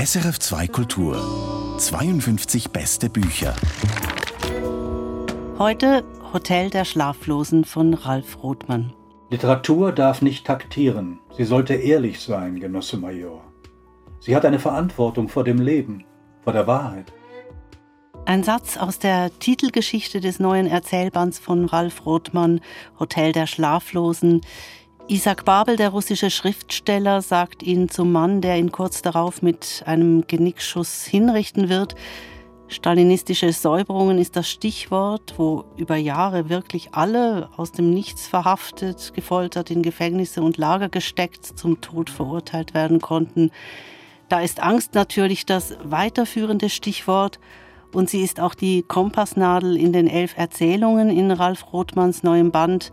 SRF 2 Kultur 52 beste Bücher. Heute Hotel der Schlaflosen von Ralf Rothmann. Literatur darf nicht taktieren. Sie sollte ehrlich sein, Genosse Major. Sie hat eine Verantwortung vor dem Leben, vor der Wahrheit. Ein Satz aus der Titelgeschichte des neuen Erzählbands von Ralf Rothmann, Hotel der Schlaflosen. Isaac Babel, der russische Schriftsteller, sagt ihn zum Mann, der ihn kurz darauf mit einem Genickschuss hinrichten wird. Stalinistische Säuberungen ist das Stichwort, wo über Jahre wirklich alle aus dem Nichts verhaftet, gefoltert, in Gefängnisse und Lager gesteckt, zum Tod verurteilt werden konnten. Da ist Angst natürlich das weiterführende Stichwort und sie ist auch die Kompassnadel in den elf Erzählungen in Ralf Rothmanns neuem Band.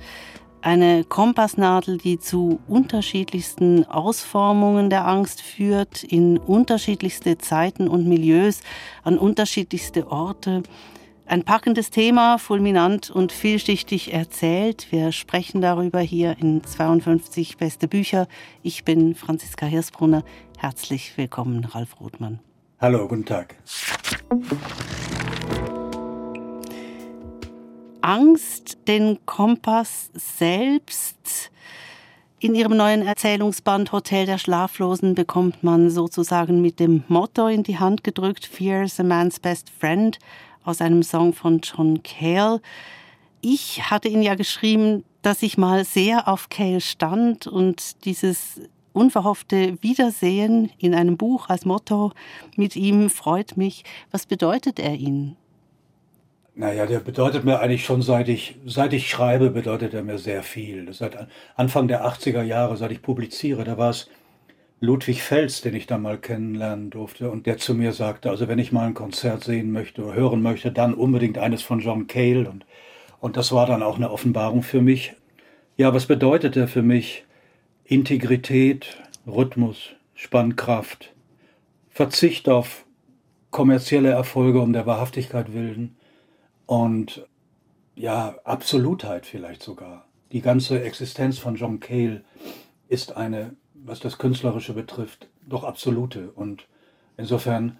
Eine Kompassnadel, die zu unterschiedlichsten Ausformungen der Angst führt, in unterschiedlichste Zeiten und Milieus, an unterschiedlichste Orte. Ein packendes Thema, fulminant und vielschichtig erzählt. Wir sprechen darüber hier in 52 beste Bücher. Ich bin Franziska Hirsbrunner. Herzlich willkommen, Ralf Rothmann. Hallo, guten Tag. Angst, den Kompass selbst. In ihrem neuen Erzählungsband Hotel der Schlaflosen bekommt man sozusagen mit dem Motto in die Hand gedrückt, Fear is a man's best friend, aus einem Song von John Cale. Ich hatte ihn ja geschrieben, dass ich mal sehr auf Cale stand und dieses unverhoffte Wiedersehen in einem Buch als Motto mit ihm freut mich. Was bedeutet er Ihnen? Naja, der bedeutet mir eigentlich schon seit ich, seit ich schreibe, bedeutet er mir sehr viel. Seit Anfang der 80er Jahre, seit ich publiziere, da war es Ludwig Fels, den ich da mal kennenlernen durfte und der zu mir sagte, also wenn ich mal ein Konzert sehen möchte oder hören möchte, dann unbedingt eines von John Cale und, und das war dann auch eine Offenbarung für mich. Ja, was bedeutet er für mich? Integrität, Rhythmus, Spannkraft, Verzicht auf kommerzielle Erfolge um der Wahrhaftigkeit willen, und ja, Absolutheit vielleicht sogar. Die ganze Existenz von John Cale ist eine, was das Künstlerische betrifft, doch absolute. Und insofern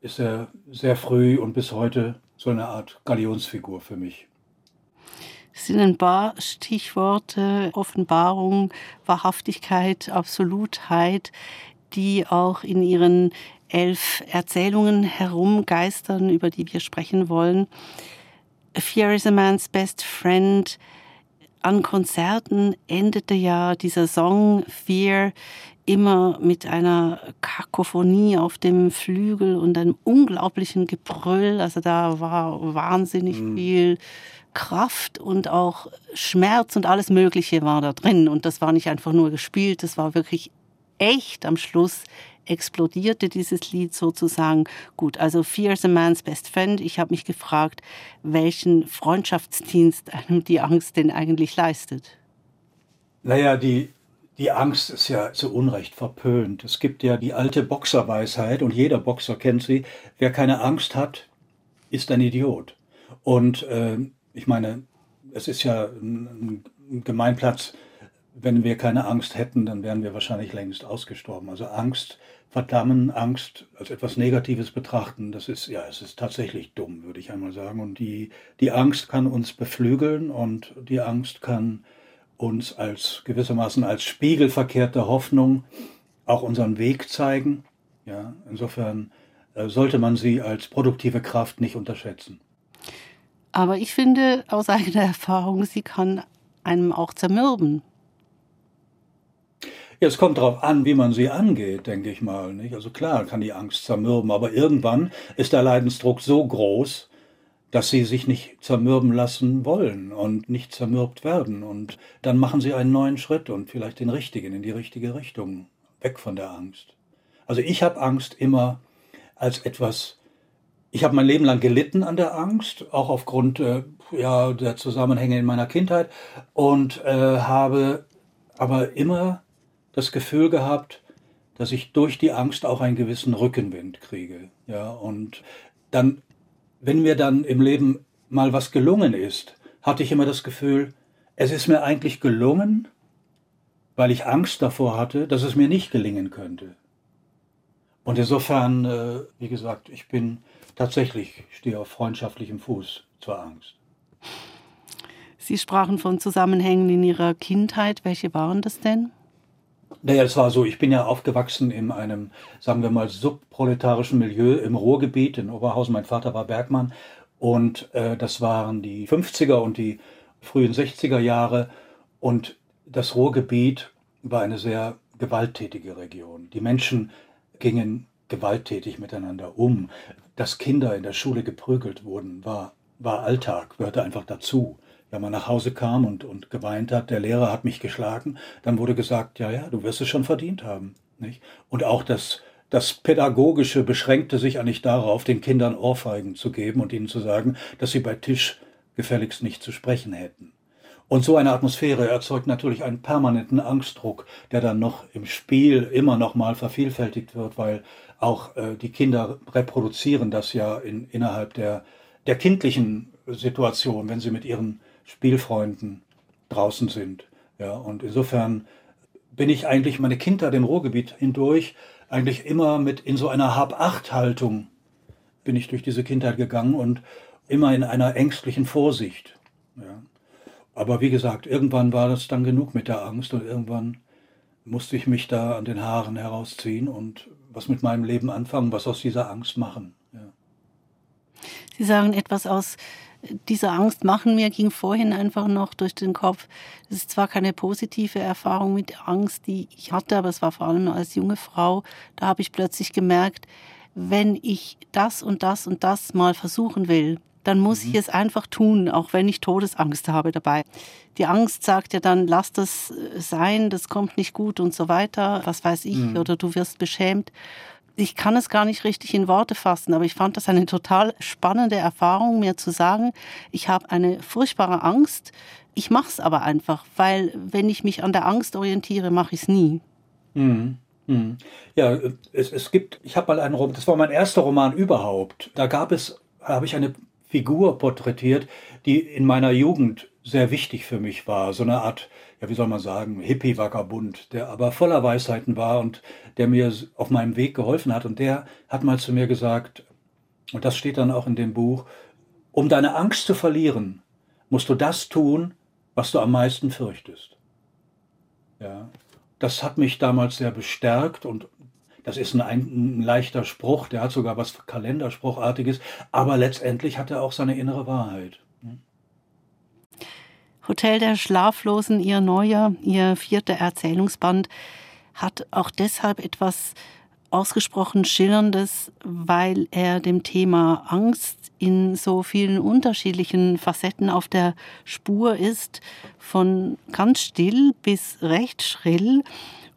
ist er sehr früh und bis heute so eine Art Galionsfigur für mich. Es sind ein paar Stichworte, Offenbarung, Wahrhaftigkeit, Absolutheit, die auch in ihren elf Erzählungen herumgeistern, über die wir sprechen wollen. Fear is a Man's Best Friend. An Konzerten endete ja dieser Song Fear immer mit einer Kakophonie auf dem Flügel und einem unglaublichen Gebrüll. Also da war wahnsinnig mhm. viel Kraft und auch Schmerz und alles Mögliche war da drin. Und das war nicht einfach nur gespielt, das war wirklich echt am Schluss explodierte dieses Lied sozusagen. Gut, also Fear is a Man's Best Friend. Ich habe mich gefragt, welchen Freundschaftsdienst einem die Angst denn eigentlich leistet. Naja, die, die Angst ist ja zu Unrecht verpönt. Es gibt ja die alte Boxerweisheit und jeder Boxer kennt sie. Wer keine Angst hat, ist ein Idiot. Und äh, ich meine, es ist ja ein, ein Gemeinplatz, wenn wir keine Angst hätten, dann wären wir wahrscheinlich längst ausgestorben. Also Angst verdammen, Angst als etwas Negatives betrachten, das ist, ja, es ist tatsächlich dumm, würde ich einmal sagen. Und die, die Angst kann uns beflügeln und die Angst kann uns als gewissermaßen als spiegelverkehrte Hoffnung auch unseren Weg zeigen. Ja, insofern äh, sollte man sie als produktive Kraft nicht unterschätzen. Aber ich finde aus eigener Erfahrung, sie kann einem auch zermürben. Ja, es kommt darauf an, wie man sie angeht, denke ich mal. Nicht? Also klar kann die Angst zermürben, aber irgendwann ist der Leidensdruck so groß, dass sie sich nicht zermürben lassen wollen und nicht zermürbt werden. Und dann machen sie einen neuen Schritt und vielleicht den richtigen, in die richtige Richtung, weg von der Angst. Also ich habe Angst immer als etwas, ich habe mein Leben lang gelitten an der Angst, auch aufgrund äh, ja, der Zusammenhänge in meiner Kindheit und äh, habe aber immer das Gefühl gehabt, dass ich durch die Angst auch einen gewissen Rückenwind kriege. Ja, und dann, wenn mir dann im Leben mal was gelungen ist, hatte ich immer das Gefühl, es ist mir eigentlich gelungen, weil ich Angst davor hatte, dass es mir nicht gelingen könnte. Und insofern, äh, wie gesagt, ich bin tatsächlich, stehe auf freundschaftlichem Fuß zur Angst. Sie sprachen von Zusammenhängen in Ihrer Kindheit. Welche waren das denn? Naja, es war so, ich bin ja aufgewachsen in einem, sagen wir mal, subproletarischen Milieu im Ruhrgebiet in Oberhausen. Mein Vater war Bergmann und äh, das waren die 50er und die frühen 60er Jahre. Und das Ruhrgebiet war eine sehr gewalttätige Region. Die Menschen gingen gewalttätig miteinander um. Dass Kinder in der Schule geprügelt wurden, war, war Alltag, gehörte einfach dazu. Wenn man nach Hause kam und, und geweint hat, der Lehrer hat mich geschlagen, dann wurde gesagt, ja, ja, du wirst es schon verdient haben. Nicht? Und auch das, das Pädagogische beschränkte sich eigentlich darauf, den Kindern Ohrfeigen zu geben und ihnen zu sagen, dass sie bei Tisch gefälligst nicht zu sprechen hätten. Und so eine Atmosphäre erzeugt natürlich einen permanenten Angstdruck, der dann noch im Spiel immer noch mal vervielfältigt wird, weil auch äh, die Kinder reproduzieren das ja in, innerhalb der, der kindlichen Situation, wenn sie mit ihren Spielfreunden draußen sind. Ja, und insofern bin ich eigentlich meine Kindheit im Ruhrgebiet hindurch eigentlich immer mit in so einer Hab-Acht-Haltung bin ich durch diese Kindheit gegangen und immer in einer ängstlichen Vorsicht. Ja. Aber wie gesagt, irgendwann war das dann genug mit der Angst und irgendwann musste ich mich da an den Haaren herausziehen und was mit meinem Leben anfangen, was aus dieser Angst machen. Ja. Sie sagen etwas aus dieser Angst machen. Mir ging vorhin einfach noch durch den Kopf, es ist zwar keine positive Erfahrung mit Angst, die ich hatte, aber es war vor allem als junge Frau, da habe ich plötzlich gemerkt, wenn ich das und das und das mal versuchen will, dann muss mhm. ich es einfach tun, auch wenn ich Todesangst habe dabei. Die Angst sagt ja dann, lass das sein, das kommt nicht gut und so weiter, was weiß ich, mhm. oder du wirst beschämt ich kann es gar nicht richtig in Worte fassen, aber ich fand das eine total spannende Erfahrung, mir zu sagen, ich habe eine furchtbare Angst, ich mache es aber einfach, weil wenn ich mich an der Angst orientiere, mache ich es nie. Mhm. Mhm. Ja, es, es gibt, ich habe mal einen Roman, das war mein erster Roman überhaupt, da gab es, habe ich eine Figur porträtiert, die in meiner Jugend sehr wichtig für mich war, so eine Art ja, wie soll man sagen, Hippie-Vagabund, der aber voller Weisheiten war und der mir auf meinem Weg geholfen hat. Und der hat mal zu mir gesagt, und das steht dann auch in dem Buch, um deine Angst zu verlieren, musst du das tun, was du am meisten fürchtest. Ja, das hat mich damals sehr bestärkt und das ist ein, ein, leichter Spruch, der hat sogar was Kalenderspruchartiges, aber letztendlich hat er auch seine innere Wahrheit. Hotel der Schlaflosen, ihr neuer, ihr vierter Erzählungsband, hat auch deshalb etwas ausgesprochen Schillerndes, weil er dem Thema Angst in so vielen unterschiedlichen Facetten auf der Spur ist, von ganz still bis recht schrill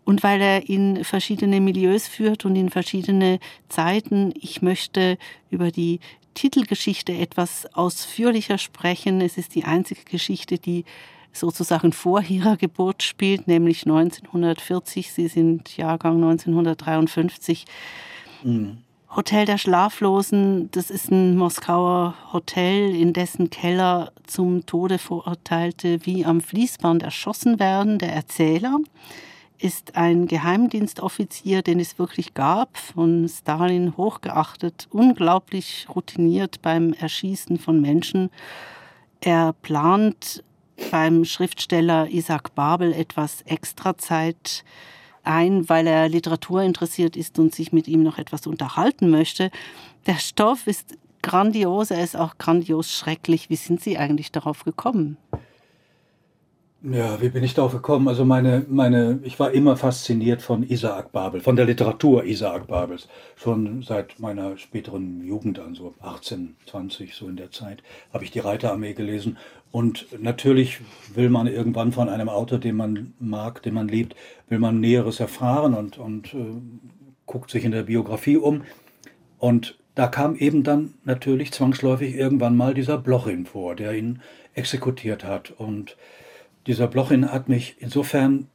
und weil er in verschiedene Milieus führt und in verschiedene Zeiten. Ich möchte über die Titelgeschichte etwas ausführlicher sprechen. Es ist die einzige Geschichte, die sozusagen vor ihrer Geburt spielt, nämlich 1940. Sie sind Jahrgang 1953. Mhm. Hotel der Schlaflosen, das ist ein Moskauer Hotel, in dessen Keller zum Tode Verurteilte wie am Fließband erschossen werden. Der Erzähler ist ein Geheimdienstoffizier, den es wirklich gab, von Stalin hochgeachtet, unglaublich routiniert beim Erschießen von Menschen. Er plant beim Schriftsteller Isaac Babel etwas Extrazeit ein, weil er Literatur interessiert ist und sich mit ihm noch etwas unterhalten möchte. Der Stoff ist grandios, er ist auch grandios schrecklich. Wie sind Sie eigentlich darauf gekommen? Ja, wie bin ich darauf gekommen? Also meine, meine, ich war immer fasziniert von Isaac Babel, von der Literatur Isaac Babels. Schon seit meiner späteren Jugend an, so 18, 20, so in der Zeit, habe ich die Reiterarmee gelesen. Und natürlich will man irgendwann von einem Autor, den man mag, den man liebt, will man Näheres erfahren und, und äh, guckt sich in der Biografie um. Und da kam eben dann natürlich zwangsläufig irgendwann mal dieser Blochin vor, der ihn exekutiert hat. Und dieser Blochin hat mich insofern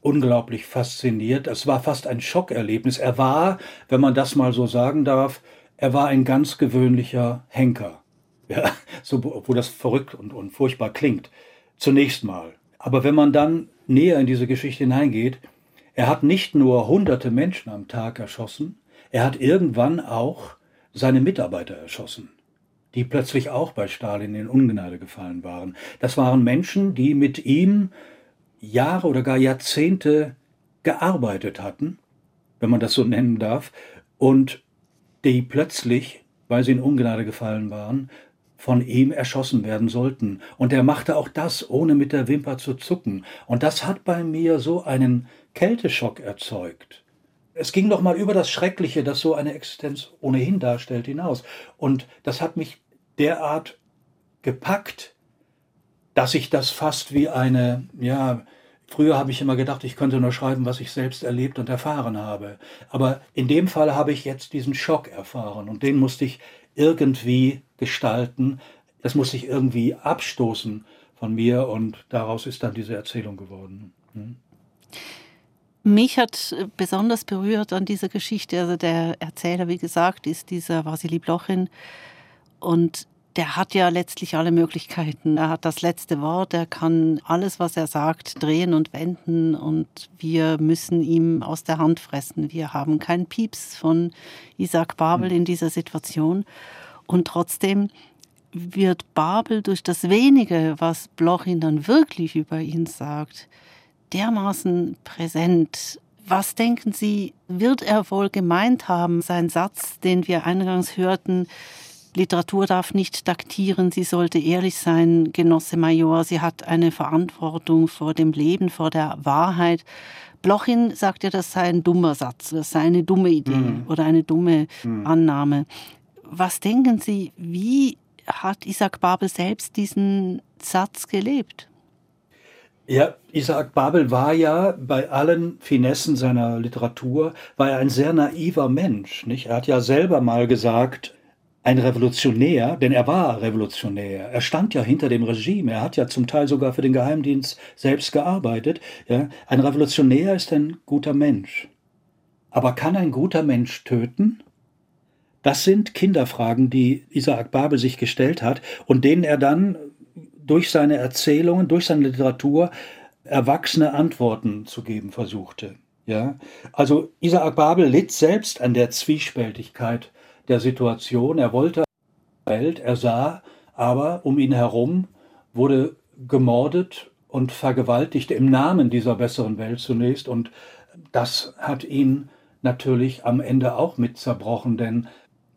unglaublich fasziniert. Es war fast ein Schockerlebnis. Er war, wenn man das mal so sagen darf, er war ein ganz gewöhnlicher Henker. Ja, so, obwohl das verrückt und, und furchtbar klingt. Zunächst mal. Aber wenn man dann näher in diese Geschichte hineingeht, Er hat nicht nur hunderte Menschen am Tag erschossen, er hat irgendwann auch seine Mitarbeiter erschossen, die plötzlich auch bei Stalin in Ungnade gefallen waren. Das waren Menschen, die mit ihm Jahre oder gar Jahrzehnte gearbeitet hatten, wenn man das so nennen darf, und die plötzlich, weil sie in Ungnade gefallen waren, von ihm erschossen werden sollten. Und er machte auch das, ohne mit der Wimper zu zucken. Und das hat bei mir so einen Kälteschock erzeugt. Es ging doch mal über das Schreckliche, das so eine Existenz ohnehin darstellt, hinaus. Und das hat mich derart gepackt, dass ich das fast wie eine, ja, früher habe ich immer gedacht, ich könnte nur schreiben, was ich selbst erlebt und erfahren habe. Aber in dem Fall habe ich jetzt diesen Schock erfahren und den musste ich irgendwie gestalten. Das muss sich irgendwie abstoßen von mir und daraus ist dann diese Erzählung geworden. Hm? Mich hat besonders berührt an dieser Geschichte, also der Erzähler, wie gesagt, ist dieser Vasili Blochin und der hat ja letztlich alle Möglichkeiten. Er hat das letzte Wort, er kann alles, was er sagt, drehen und wenden und wir müssen ihm aus der Hand fressen. Wir haben keinen Pieps von Isaac Babel in dieser Situation und trotzdem wird Babel durch das wenige, was Blochin dann wirklich über ihn sagt, dermaßen präsent. Was denken Sie, wird er wohl gemeint haben, sein Satz, den wir eingangs hörten, Literatur darf nicht taktieren, sie sollte ehrlich sein, Genosse Major, sie hat eine Verantwortung vor dem Leben, vor der Wahrheit. Blochin sagt ja, das sei ein dummer Satz, das sei eine dumme Idee mhm. oder eine dumme mhm. Annahme. Was denken Sie, wie hat Isaac Babel selbst diesen Satz gelebt? Ja, Isaac Babel war ja bei allen Finessen seiner Literatur, war er ein sehr naiver Mensch. Nicht? Er hat ja selber mal gesagt, ein Revolutionär, denn er war Revolutionär. Er stand ja hinter dem Regime. Er hat ja zum Teil sogar für den Geheimdienst selbst gearbeitet. Ja. Ein Revolutionär ist ein guter Mensch. Aber kann ein guter Mensch töten? Das sind Kinderfragen, die Isaac Babel sich gestellt hat und denen er dann durch seine Erzählungen, durch seine Literatur erwachsene Antworten zu geben versuchte. Ja, also Isaac Babel litt selbst an der Zwiespältigkeit der Situation. Er wollte Welt, er sah, aber um ihn herum wurde gemordet und vergewaltigt im Namen dieser besseren Welt zunächst. Und das hat ihn natürlich am Ende auch mit zerbrochen, denn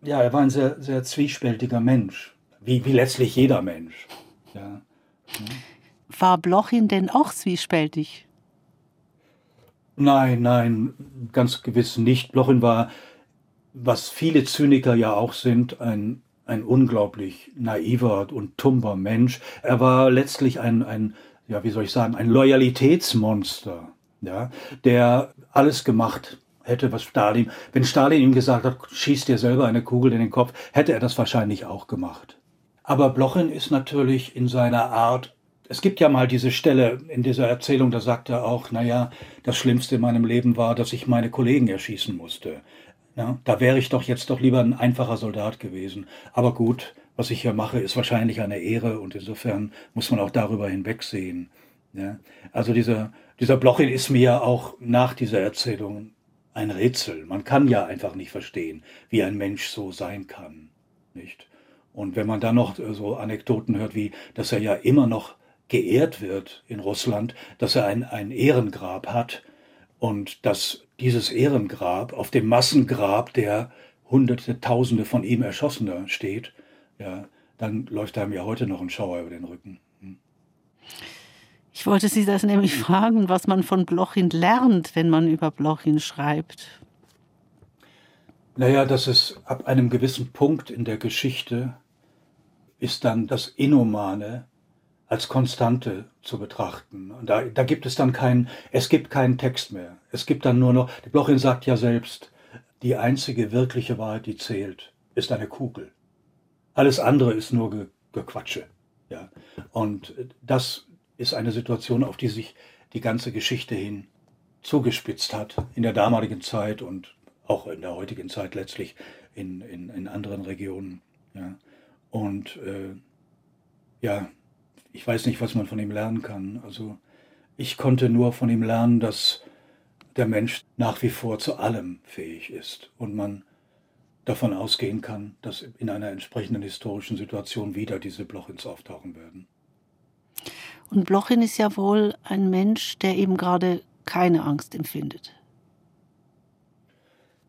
ja, er war ein sehr, sehr zwiespältiger Mensch, wie, wie letztlich jeder Mensch. Ja. War Blochin denn auch zwiespältig? Nein, nein, ganz gewiss nicht. Blochin war was viele Zyniker ja auch sind, ein, ein unglaublich naiver und tumber Mensch. Er war letztlich ein, ein, ja, wie soll ich sagen, ein Loyalitätsmonster, ja, der alles gemacht hätte, was Stalin, wenn Stalin ihm gesagt hat, schieß dir selber eine Kugel in den Kopf, hätte er das wahrscheinlich auch gemacht. Aber Blochin ist natürlich in seiner Art es gibt ja mal diese Stelle in dieser Erzählung, da sagt er auch, naja, das Schlimmste in meinem Leben war, dass ich meine Kollegen erschießen musste. Ja, da wäre ich doch jetzt doch lieber ein einfacher Soldat gewesen. Aber gut, was ich hier mache, ist wahrscheinlich eine Ehre und insofern muss man auch darüber hinwegsehen. Ja, also dieser, dieser Blochin ist mir auch nach dieser Erzählung ein Rätsel. Man kann ja einfach nicht verstehen, wie ein Mensch so sein kann. Nicht? Und wenn man dann noch so Anekdoten hört, wie, dass er ja immer noch geehrt wird in Russland, dass er ein, ein Ehrengrab hat und dass dieses Ehrengrab auf dem Massengrab der Hunderte, Tausende von ihm Erschossener steht, ja, dann läuft einem ja heute noch ein Schauer über den Rücken. Hm. Ich wollte Sie das nämlich fragen, was man von Blochin lernt, wenn man über Blochin schreibt. Naja, dass es ab einem gewissen Punkt in der Geschichte ist dann das Inhumane als Konstante zu betrachten. Da, da gibt es dann keinen, es gibt keinen Text mehr. Es gibt dann nur noch, Blochin sagt ja selbst, die einzige wirkliche Wahrheit, die zählt, ist eine Kugel. Alles andere ist nur Ge Gequatsche. Ja. Und das ist eine Situation, auf die sich die ganze Geschichte hin zugespitzt hat, in der damaligen Zeit und auch in der heutigen Zeit letztlich in, in, in anderen Regionen. Ja. Und äh, ja, ich weiß nicht, was man von ihm lernen kann. Also ich konnte nur von ihm lernen, dass der Mensch nach wie vor zu allem fähig ist und man davon ausgehen kann, dass in einer entsprechenden historischen Situation wieder diese Blochins auftauchen werden. Und Blochin ist ja wohl ein Mensch, der eben gerade keine Angst empfindet.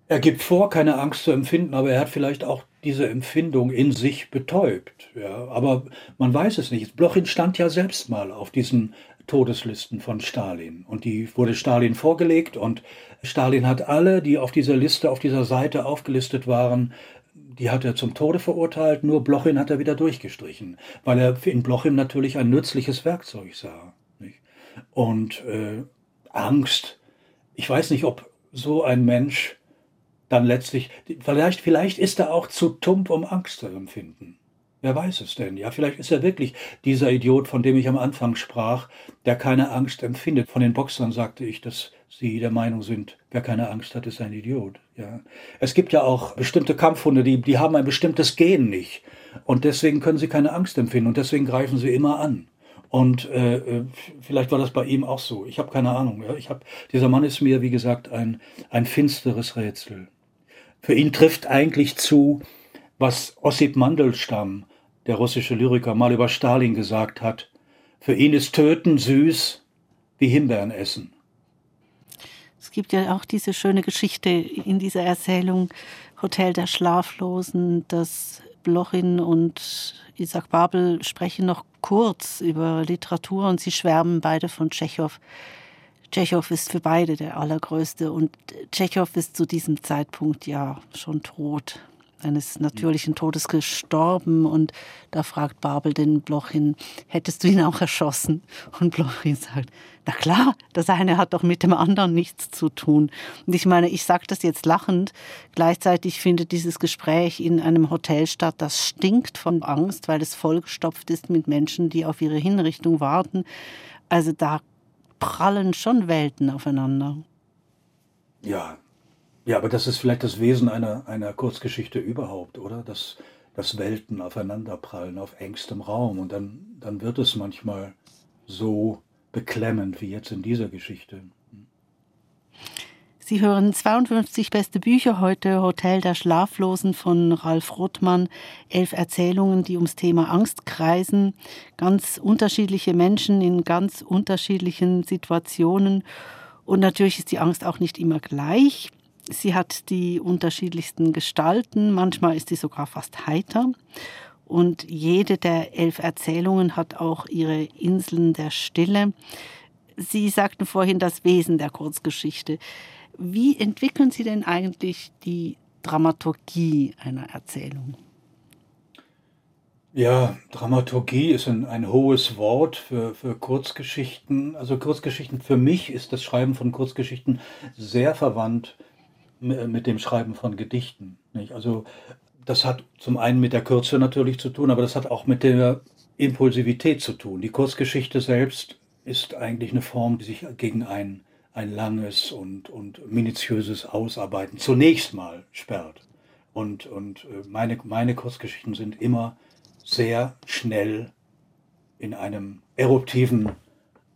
Er gibt vor, keine Angst zu empfinden, aber er hat vielleicht auch diese Empfindung in sich betäubt. Ja, aber man weiß es nicht. Blochin stand ja selbst mal auf diesen Todeslisten von Stalin. Und die wurde Stalin vorgelegt und Stalin hat alle, die auf dieser Liste, auf dieser Seite aufgelistet waren, die hat er zum Tode verurteilt, nur Blochin hat er wieder durchgestrichen, weil er in Blochin natürlich ein nützliches Werkzeug sah. Nicht? Und äh, Angst, ich weiß nicht, ob so ein Mensch dann letztlich, vielleicht, vielleicht ist er auch zu tump, um Angst zu empfinden. Wer weiß es denn? Ja, vielleicht ist er wirklich dieser Idiot, von dem ich am Anfang sprach, der keine Angst empfindet. Von den Boxern sagte ich, dass sie der Meinung sind, wer keine Angst hat, ist ein Idiot. Ja. Es gibt ja auch bestimmte Kampfhunde, die, die haben ein bestimmtes Gen nicht. Und deswegen können sie keine Angst empfinden und deswegen greifen sie immer an. Und äh, äh vielleicht war das bei ihm auch so. Ich habe keine Ahnung. Ja. Ich hab, dieser Mann ist mir, wie gesagt, ein, ein finsteres Rätsel. Für ihn trifft eigentlich zu, was Ossip Mandelstam, der russische Lyriker, mal über Stalin gesagt hat. Für ihn ist Töten süß wie Himbeeren essen. Es gibt ja auch diese schöne Geschichte in dieser Erzählung Hotel der Schlaflosen, dass Blochin und Isaac Babel sprechen noch kurz über Literatur und sie schwärmen beide von Tschechow. Tschechow ist für beide der allergrößte und Tschechow ist zu diesem Zeitpunkt ja schon tot, eines natürlichen Todes gestorben und da fragt Babel den Blochin, hättest du ihn auch erschossen? Und Blochin sagt, na klar, das eine hat doch mit dem anderen nichts zu tun. Und ich meine, ich sage das jetzt lachend, gleichzeitig findet dieses Gespräch in einem Hotel statt, das stinkt von Angst, weil es vollgestopft ist mit Menschen, die auf ihre Hinrichtung warten. Also da prallen schon Welten aufeinander. Ja, ja, aber das ist vielleicht das Wesen einer, einer Kurzgeschichte überhaupt, oder? Dass, dass Welten aufeinanderprallen auf engstem Raum und dann, dann wird es manchmal so beklemmend wie jetzt in dieser Geschichte. Sie hören 52 beste Bücher heute, Hotel der Schlaflosen von Ralf Rothmann, elf Erzählungen, die ums Thema Angst kreisen, ganz unterschiedliche Menschen in ganz unterschiedlichen Situationen. Und natürlich ist die Angst auch nicht immer gleich. Sie hat die unterschiedlichsten Gestalten, manchmal ist sie sogar fast heiter. Und jede der elf Erzählungen hat auch ihre Inseln der Stille. Sie sagten vorhin das Wesen der Kurzgeschichte. Wie entwickeln Sie denn eigentlich die Dramaturgie einer Erzählung? Ja, Dramaturgie ist ein, ein hohes Wort für, für Kurzgeschichten. Also Kurzgeschichten, für mich ist das Schreiben von Kurzgeschichten sehr verwandt mit dem Schreiben von Gedichten. Nicht? Also das hat zum einen mit der Kürze natürlich zu tun, aber das hat auch mit der Impulsivität zu tun. Die Kurzgeschichte selbst ist eigentlich eine Form, die sich gegen ein ein langes und, und minutiöses Ausarbeiten zunächst mal sperrt. Und, und äh, meine, meine Kurzgeschichten sind immer sehr schnell in einem eruptiven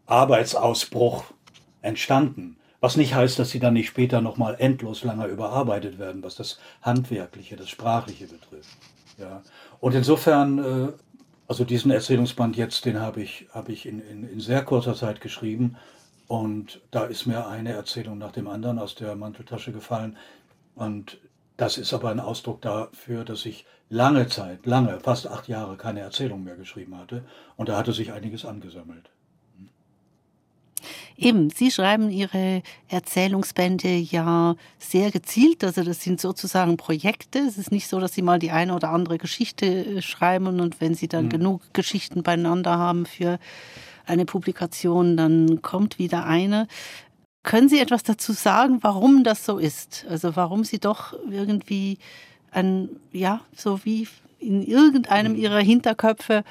Arbeitsausbruch entstanden. Was nicht heißt, dass sie dann nicht später nochmal endlos lange überarbeitet werden, was das Handwerkliche, das Sprachliche betrifft. Ja. Und insofern, äh, also diesen Erzählungsband jetzt, den habe ich, hab ich in, in, in sehr kurzer Zeit geschrieben und da ist mir eine Erzählung nach dem anderen aus der Manteltasche gefallen. Und das ist aber ein Ausdruck dafür, dass ich lange Zeit, lange, fast acht Jahre keine Erzählung mehr geschrieben hatte. Und da hatte sich einiges angesammelt. Eben, Sie schreiben Ihre Erzählungsbände ja sehr gezielt. Also das sind sozusagen Projekte. Es ist nicht so, dass Sie mal die eine oder andere Geschichte äh, schreiben und wenn Sie dann mhm. genug Geschichten beieinander haben für eine Publikation, dann kommt wieder eine. Können Sie etwas dazu sagen, warum das so ist? Also warum Sie doch irgendwie ein, ja, so wie in irgendeinem mhm. Ihrer Hinterköpfe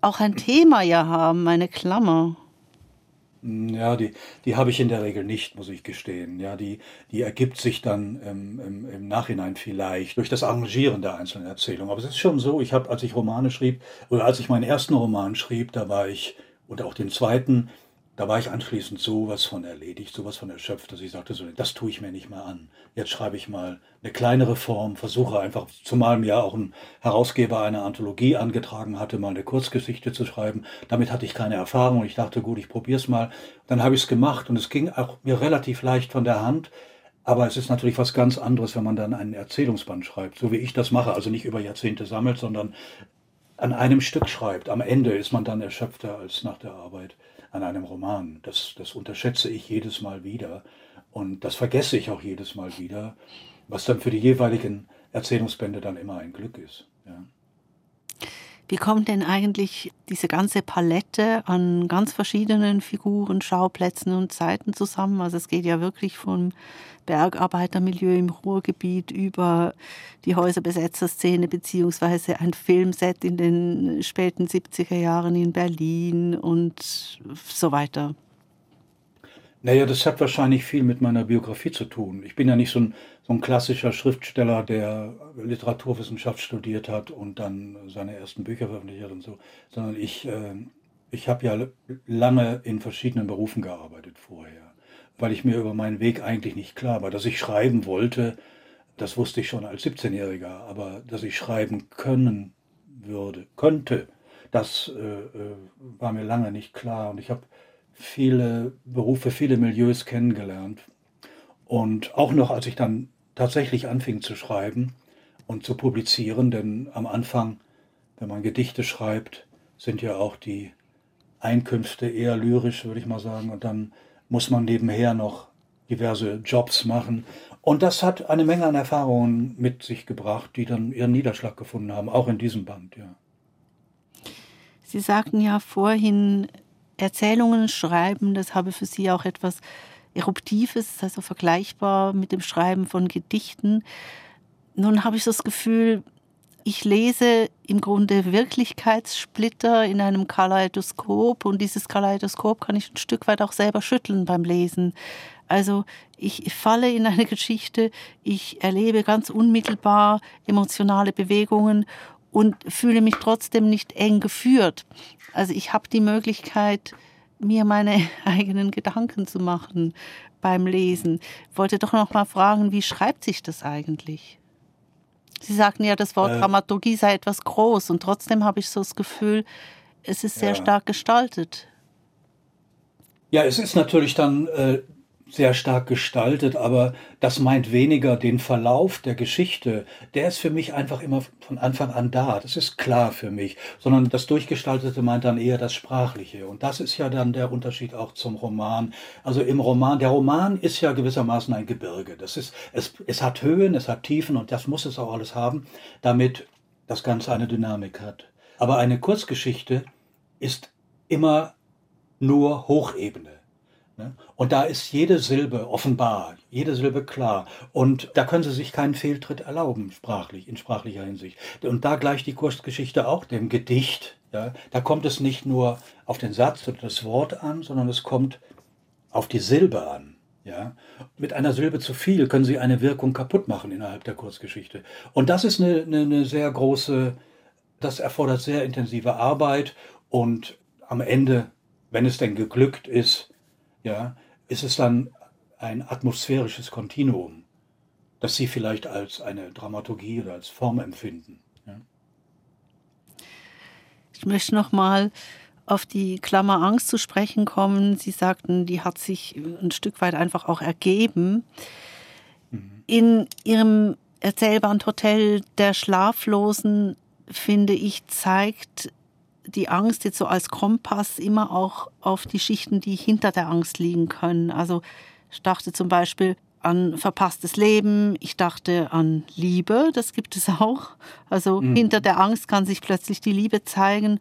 auch ein Thema ja haben, eine Klammer. Ja, die, die habe ich in der Regel nicht, muss ich gestehen. Ja, die, die ergibt sich dann ähm, im, im Nachhinein vielleicht durch das Arrangieren der einzelnen Erzählungen. Aber es ist schon so, ich habe, als ich Romane schrieb, oder als ich meinen ersten Roman schrieb, da war ich und auch den zweiten, da war ich anschließend sowas von erledigt, sowas von erschöpft, dass ich sagte, so, das tue ich mir nicht mehr an. Jetzt schreibe ich mal eine kleinere Form, versuche einfach, zumal mir auch ein Herausgeber einer Anthologie angetragen hatte, mal eine Kurzgeschichte zu schreiben. Damit hatte ich keine Erfahrung und ich dachte, gut, ich probiere es mal. Dann habe ich es gemacht und es ging auch mir relativ leicht von der Hand. Aber es ist natürlich was ganz anderes, wenn man dann einen Erzählungsband schreibt, so wie ich das mache. Also nicht über Jahrzehnte sammelt, sondern an einem Stück schreibt. Am Ende ist man dann erschöpfter als nach der Arbeit an einem Roman. Das, das unterschätze ich jedes Mal wieder und das vergesse ich auch jedes Mal wieder, was dann für die jeweiligen Erzählungsbände dann immer ein Glück ist. Ja. Wie kommt denn eigentlich diese ganze Palette an ganz verschiedenen Figuren, Schauplätzen und Zeiten zusammen? Also es geht ja wirklich vom Bergarbeitermilieu im Ruhrgebiet über die Häuserbesetzerszene beziehungsweise ein Filmset in den späten 70er Jahren in Berlin und so weiter. Naja, das hat wahrscheinlich viel mit meiner Biografie zu tun. Ich bin ja nicht so ein, so ein klassischer Schriftsteller, der Literaturwissenschaft studiert hat und dann seine ersten Bücher veröffentlicht hat und so, sondern ich, äh, ich habe ja lange in verschiedenen Berufen gearbeitet vorher, weil ich mir über meinen Weg eigentlich nicht klar war. Dass ich schreiben wollte, das wusste ich schon als 17-Jähriger, aber dass ich schreiben können würde, könnte, das äh, äh, war mir lange nicht klar. Und ich habe viele Berufe, viele Milieus kennengelernt. Und auch noch, als ich dann tatsächlich anfing zu schreiben und zu publizieren, denn am Anfang, wenn man Gedichte schreibt, sind ja auch die Einkünfte eher lyrisch, würde ich mal sagen. Und dann muss man nebenher noch diverse Jobs machen. Und das hat eine Menge an Erfahrungen mit sich gebracht, die dann ihren Niederschlag gefunden haben, auch in diesem Band, ja. Sie sagten ja vorhin, Erzählungen schreiben, das habe für Sie auch etwas Eruptives, also vergleichbar mit dem Schreiben von Gedichten. Nun habe ich das Gefühl, ich lese im Grunde Wirklichkeitssplitter in einem Kaleidoskop und dieses Kaleidoskop kann ich ein Stück weit auch selber schütteln beim Lesen. Also ich falle in eine Geschichte, ich erlebe ganz unmittelbar emotionale Bewegungen und fühle mich trotzdem nicht eng geführt. Also ich habe die Möglichkeit, mir meine eigenen Gedanken zu machen beim Lesen. Ich wollte doch noch mal fragen, wie schreibt sich das eigentlich? Sie sagten ja, das Wort äh, Dramaturgie sei etwas groß und trotzdem habe ich so das Gefühl, es ist sehr ja. stark gestaltet. Ja, es ist natürlich dann äh, sehr stark gestaltet, aber das meint weniger den Verlauf der Geschichte. Der ist für mich einfach immer von Anfang an da. Das ist klar für mich. Sondern das Durchgestaltete meint dann eher das Sprachliche. Und das ist ja dann der Unterschied auch zum Roman. Also im Roman, der Roman ist ja gewissermaßen ein Gebirge. Das ist, es, es hat Höhen, es hat Tiefen und das muss es auch alles haben, damit das Ganze eine Dynamik hat. Aber eine Kurzgeschichte ist immer nur Hochebene. Ne? Und da ist jede Silbe offenbar, jede Silbe klar. Und da können Sie sich keinen Fehltritt erlauben, sprachlich, in sprachlicher Hinsicht. Und da gleicht die Kurzgeschichte auch dem Gedicht. Ja? Da kommt es nicht nur auf den Satz oder das Wort an, sondern es kommt auf die Silbe an. Ja? Mit einer Silbe zu viel können Sie eine Wirkung kaputt machen innerhalb der Kurzgeschichte. Und das ist eine, eine, eine sehr große, das erfordert sehr intensive Arbeit und am Ende, wenn es denn geglückt ist, ja, ist es dann ein atmosphärisches Kontinuum, das Sie vielleicht als eine Dramaturgie oder als Form empfinden. Ja. Ich möchte noch mal auf die Klammer Angst zu sprechen kommen. Sie sagten, die hat sich ein Stück weit einfach auch ergeben. Mhm. In Ihrem Erzählband Hotel der Schlaflosen, finde ich, zeigt die Angst jetzt so als Kompass immer auch auf die Schichten, die hinter der Angst liegen können. Also ich dachte zum Beispiel an verpasstes Leben, ich dachte an Liebe, das gibt es auch. Also mhm. hinter der Angst kann sich plötzlich die Liebe zeigen.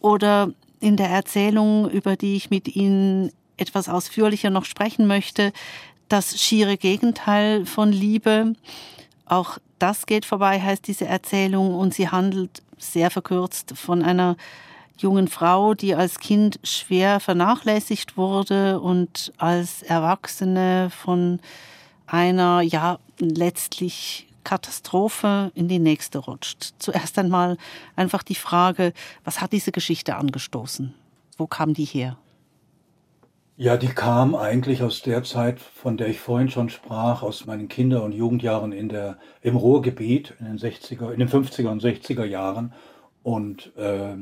Oder in der Erzählung, über die ich mit Ihnen etwas ausführlicher noch sprechen möchte, das schiere Gegenteil von Liebe. Auch das geht vorbei, heißt diese Erzählung, und sie handelt sehr verkürzt von einer jungen Frau, die als Kind schwer vernachlässigt wurde und als Erwachsene von einer, ja, letztlich Katastrophe in die nächste rutscht. Zuerst einmal einfach die Frage, was hat diese Geschichte angestoßen? Wo kam die her? Ja, die kam eigentlich aus der Zeit, von der ich vorhin schon sprach, aus meinen Kinder- und Jugendjahren in der, im Ruhrgebiet in den 60er, in den 50er und 60er Jahren. Und äh,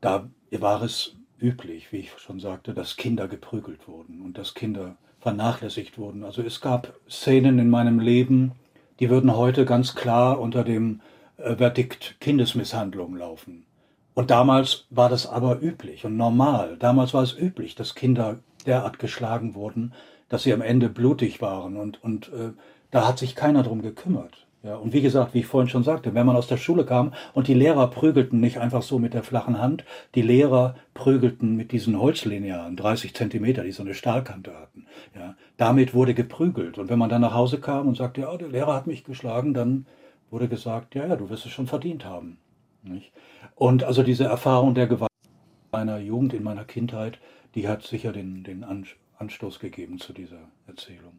da war es üblich, wie ich schon sagte, dass Kinder geprügelt wurden und dass Kinder vernachlässigt wurden. Also es gab Szenen in meinem Leben, die würden heute ganz klar unter dem äh, Verdikt Kindesmisshandlung laufen. Und damals war das aber üblich und normal. Damals war es üblich, dass Kinder derart geschlagen wurden, dass sie am Ende blutig waren. Und, und äh, da hat sich keiner drum gekümmert. Ja, und wie gesagt, wie ich vorhin schon sagte, wenn man aus der Schule kam und die Lehrer prügelten nicht einfach so mit der flachen Hand, die Lehrer prügelten mit diesen Holzlinearen, 30 Zentimeter, die so eine Stahlkante hatten. Ja, damit wurde geprügelt. Und wenn man dann nach Hause kam und sagte, ja, der Lehrer hat mich geschlagen, dann wurde gesagt, ja, ja, du wirst es schon verdient haben. Nicht? Und also diese Erfahrung der Gewalt meiner Jugend, in meiner Kindheit, die hat sicher den, den Anstoß gegeben zu dieser Erzählung.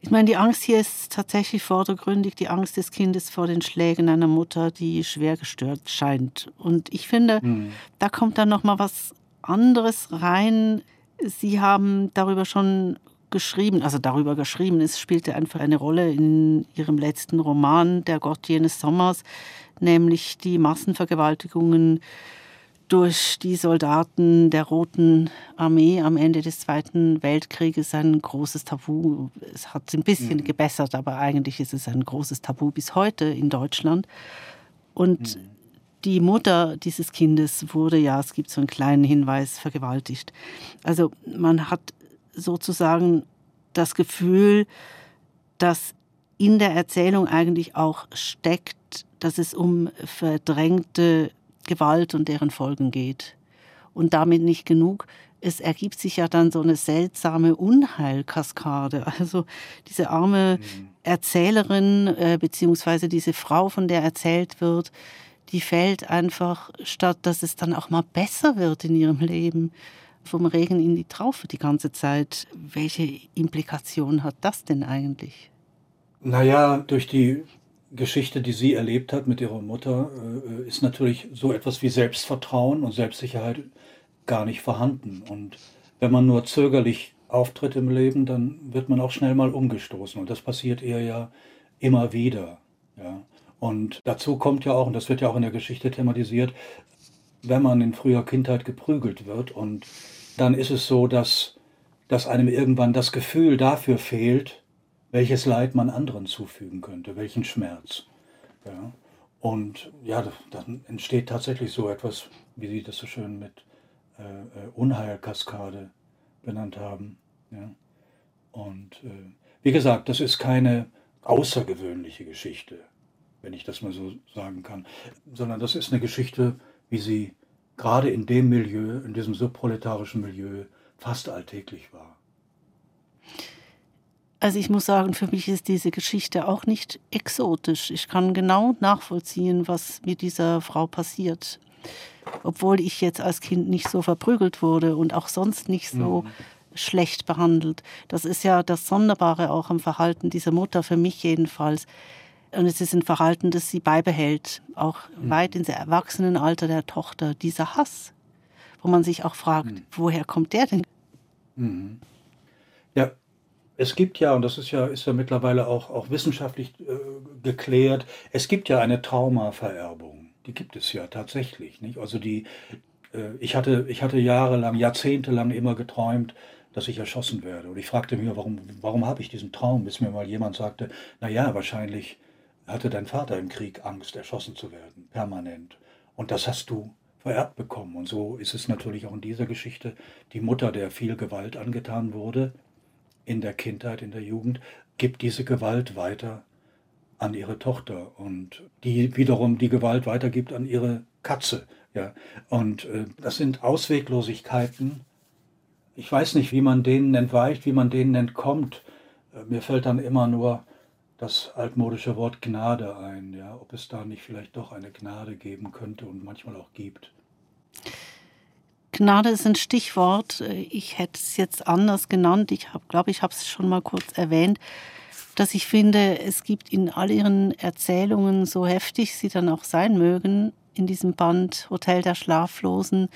Ich meine, die Angst hier ist tatsächlich vordergründig die Angst des Kindes vor den Schlägen einer Mutter, die schwer gestört scheint. Und ich finde, mhm. da kommt dann noch mal was anderes rein. Sie haben darüber schon geschrieben, also darüber geschrieben, es spielte einfach eine Rolle in Ihrem letzten Roman, Der Gott jenes Sommers, nämlich die Massenvergewaltigungen durch die Soldaten der Roten Armee am Ende des Zweiten Weltkrieges ein großes Tabu. Es hat ein bisschen mhm. gebessert, aber eigentlich ist es ein großes Tabu bis heute in Deutschland. Und mhm. die Mutter dieses Kindes wurde ja, es gibt so einen kleinen Hinweis, vergewaltigt. Also man hat sozusagen das Gefühl, dass in der Erzählung eigentlich auch steckt, dass es um verdrängte Gewalt und deren Folgen geht. Und damit nicht genug. Es ergibt sich ja dann so eine seltsame Unheilkaskade. Also diese arme mhm. Erzählerin, äh, beziehungsweise diese Frau, von der erzählt wird, die fällt einfach, statt dass es dann auch mal besser wird in ihrem Leben, vom Regen in die Traufe die ganze Zeit. Welche Implikation hat das denn eigentlich? Naja, durch die Geschichte, die sie erlebt hat mit ihrer Mutter, äh, ist natürlich so etwas wie Selbstvertrauen und Selbstsicherheit gar nicht vorhanden. Und wenn man nur zögerlich auftritt im Leben, dann wird man auch schnell mal umgestoßen. Und das passiert ihr ja immer wieder. Ja. Und dazu kommt ja auch, und das wird ja auch in der Geschichte thematisiert, wenn man in früher Kindheit geprügelt wird und dann ist es so, dass, dass einem irgendwann das Gefühl dafür fehlt, welches Leid man anderen zufügen könnte, welchen Schmerz. Ja. Und ja, dann entsteht tatsächlich so etwas, wie Sie das so schön mit äh, äh, Unheilkaskade benannt haben. Ja. Und äh, wie gesagt, das ist keine außergewöhnliche Geschichte, wenn ich das mal so sagen kann, sondern das ist eine Geschichte, wie sie gerade in dem Milieu, in diesem subproletarischen Milieu, fast alltäglich war. Also ich muss sagen, für mich ist diese Geschichte auch nicht exotisch. Ich kann genau nachvollziehen, was mit dieser Frau passiert. Obwohl ich jetzt als Kind nicht so verprügelt wurde und auch sonst nicht so mhm. schlecht behandelt. Das ist ja das Sonderbare auch am Verhalten dieser Mutter, für mich jedenfalls. Und es ist ein Verhalten, das sie beibehält, auch mhm. weit ins Erwachsenenalter der Tochter, dieser Hass, wo man sich auch fragt, mhm. woher kommt der denn? Es gibt ja, und das ist ja, ist ja mittlerweile auch, auch wissenschaftlich äh, geklärt, es gibt ja eine Traumavererbung. Die gibt es ja tatsächlich. Nicht? Also die, äh, ich, hatte, ich hatte jahrelang, jahrzehntelang immer geträumt, dass ich erschossen werde. Und ich fragte mich, warum, warum habe ich diesen Traum, bis mir mal jemand sagte, naja, wahrscheinlich hatte dein Vater im Krieg Angst, erschossen zu werden, permanent. Und das hast du vererbt bekommen. Und so ist es natürlich auch in dieser Geschichte. Die Mutter, der viel Gewalt angetan wurde, in der Kindheit, in der Jugend, gibt diese Gewalt weiter an ihre Tochter und die wiederum die Gewalt weitergibt an ihre Katze. Ja. Und äh, das sind Ausweglosigkeiten. Ich weiß nicht, wie man denen entweicht, wie man denen entkommt. Äh, mir fällt dann immer nur das altmodische Wort Gnade ein, ja, ob es da nicht vielleicht doch eine Gnade geben könnte und manchmal auch gibt. Gnade ist ein Stichwort. Ich hätte es jetzt anders genannt. Ich glaube, ich habe es schon mal kurz erwähnt, dass ich finde, es gibt in all ihren Erzählungen, so heftig sie dann auch sein mögen, in diesem Band Hotel der Schlaflosen,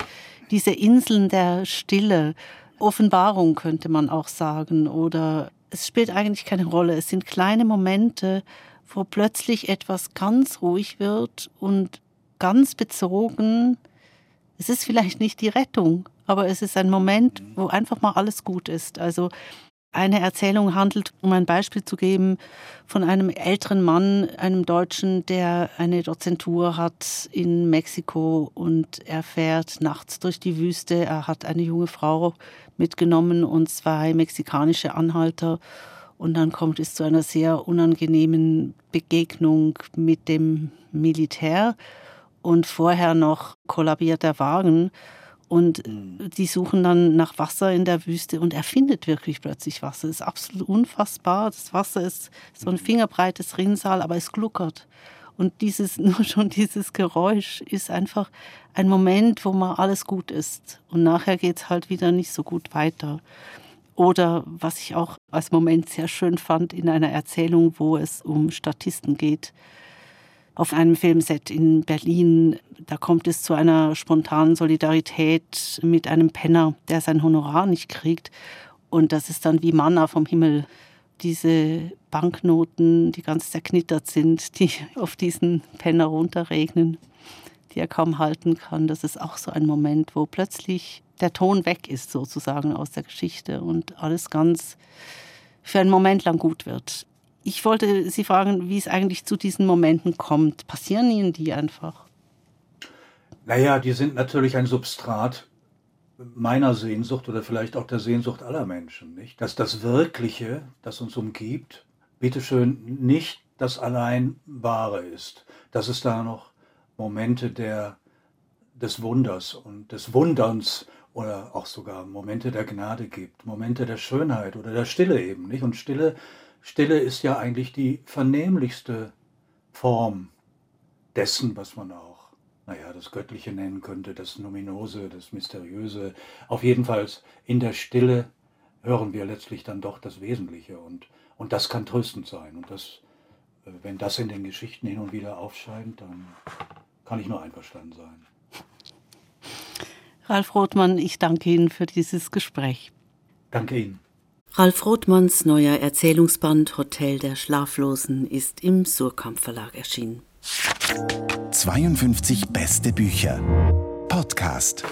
diese Inseln der Stille, Offenbarung könnte man auch sagen, oder es spielt eigentlich keine Rolle. Es sind kleine Momente, wo plötzlich etwas ganz ruhig wird und ganz bezogen. Es ist vielleicht nicht die Rettung, aber es ist ein Moment, wo einfach mal alles gut ist. Also eine Erzählung handelt, um ein Beispiel zu geben, von einem älteren Mann, einem Deutschen, der eine Dozentur hat in Mexiko und er fährt nachts durch die Wüste. Er hat eine junge Frau mitgenommen und zwei mexikanische Anhalter. Und dann kommt es zu einer sehr unangenehmen Begegnung mit dem Militär. Und vorher noch kollabiert der Wagen. Und mhm. die suchen dann nach Wasser in der Wüste und er findet wirklich plötzlich Wasser. Das ist absolut unfassbar. Das Wasser ist so ein mhm. fingerbreites Rinnsal, aber es gluckert. Und dieses, nur schon dieses Geräusch ist einfach ein Moment, wo mal alles gut ist. Und nachher geht es halt wieder nicht so gut weiter. Oder was ich auch als Moment sehr schön fand in einer Erzählung, wo es um Statisten geht auf einem Filmset in Berlin. Da kommt es zu einer spontanen Solidarität mit einem Penner, der sein Honorar nicht kriegt. Und das ist dann wie Manna vom Himmel. Diese Banknoten, die ganz zerknittert sind, die auf diesen Penner runterregnen, die er kaum halten kann. Das ist auch so ein Moment, wo plötzlich der Ton weg ist, sozusagen aus der Geschichte und alles ganz für einen Moment lang gut wird. Ich wollte Sie fragen, wie es eigentlich zu diesen Momenten kommt. Passieren Ihnen die einfach? Naja, die sind natürlich ein Substrat meiner Sehnsucht oder vielleicht auch der Sehnsucht aller Menschen, nicht? Dass das Wirkliche, das uns umgibt, bitteschön nicht das allein Wahre ist. Dass es da noch Momente der, des Wunders und des Wunderns oder auch sogar Momente der Gnade gibt, Momente der Schönheit oder der Stille eben, nicht? Und Stille Stille ist ja eigentlich die vernehmlichste Form dessen, was man auch, naja, das Göttliche nennen könnte, das Nominose, das Mysteriöse. Auf jeden Fall in der Stille hören wir letztlich dann doch das Wesentliche und, und das kann tröstend sein. Und das, äh, wenn das in den Geschichten hin und wieder aufscheint, dann kann ich nur einverstanden sein. Ralf Rothmann, ich danke Ihnen für dieses Gespräch. Danke Ihnen. Ralf Rothmanns neuer Erzählungsband Hotel der Schlaflosen ist im Surkamp Verlag erschienen. 52 beste Bücher. Podcast.